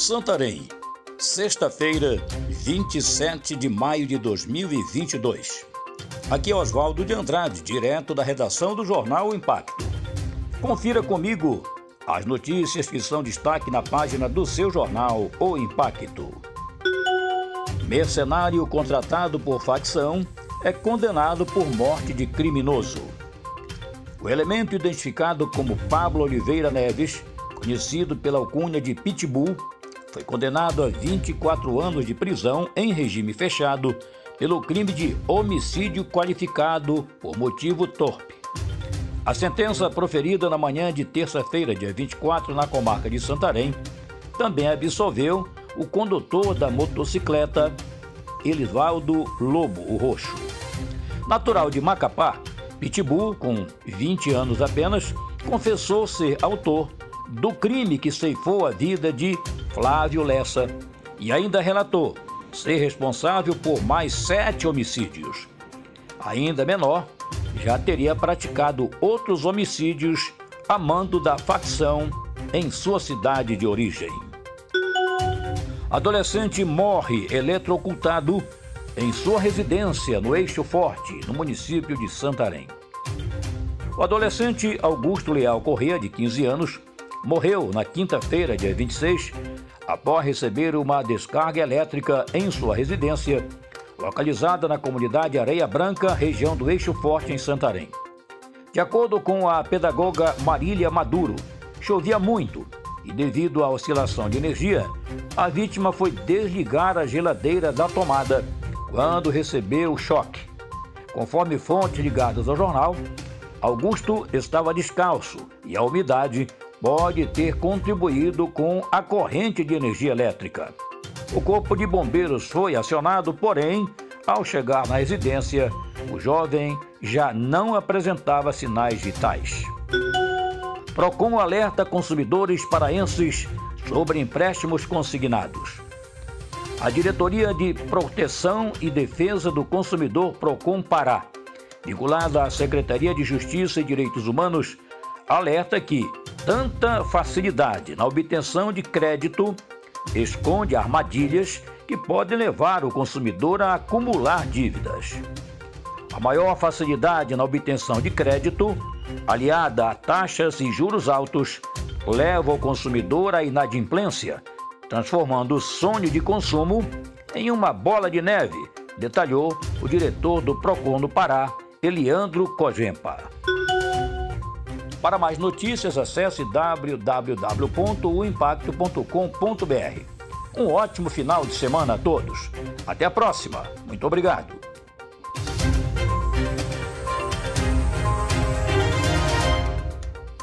Santarém, sexta-feira, 27 de maio de 2022. Aqui é Oswaldo de Andrade, direto da redação do jornal Impacto. Confira comigo as notícias que são destaque na página do seu jornal O Impacto. Mercenário contratado por facção é condenado por morte de criminoso. O elemento identificado como Pablo Oliveira Neves, conhecido pela alcunha de Pitbull, foi condenado a 24 anos de prisão em regime fechado pelo crime de homicídio qualificado por motivo torpe. A sentença proferida na manhã de terça-feira, dia 24, na comarca de Santarém, também absolveu o condutor da motocicleta Elivaldo Lobo, o Roxo. Natural de Macapá, Pitbull, com 20 anos apenas, confessou ser autor do crime que ceifou a vida de Flávio Lessa e ainda relatou ser responsável por mais sete homicídios. Ainda menor, já teria praticado outros homicídios a mando da facção em sua cidade de origem. Adolescente morre eletrocutado em sua residência no Eixo Forte, no município de Santarém. O adolescente Augusto Leal Corrêa, de 15 anos, morreu na quinta-feira, dia 26, após receber uma descarga elétrica em sua residência, localizada na comunidade Areia Branca, região do Eixo Forte, em Santarém. De acordo com a pedagoga Marília Maduro, chovia muito e, devido à oscilação de energia, a vítima foi desligar a geladeira da tomada quando recebeu o choque. Conforme fontes ligadas ao jornal, Augusto estava descalço e a umidade pode ter contribuído com a corrente de energia elétrica. O corpo de bombeiros foi acionado, porém, ao chegar na residência, o jovem já não apresentava sinais vitais. Procon alerta consumidores paraenses sobre empréstimos consignados. A Diretoria de Proteção e Defesa do Consumidor Procon Pará, vinculada à Secretaria de Justiça e Direitos Humanos, alerta que tanta facilidade na obtenção de crédito esconde armadilhas que podem levar o consumidor a acumular dívidas. A maior facilidade na obtenção de crédito, aliada a taxas e juros altos, leva o consumidor à inadimplência, transformando o sonho de consumo em uma bola de neve, detalhou o diretor do Procon do Pará, Eliandro Cogempa. Para mais notícias, acesse www.uimpacto.com.br. Um ótimo final de semana a todos. Até a próxima. Muito obrigado.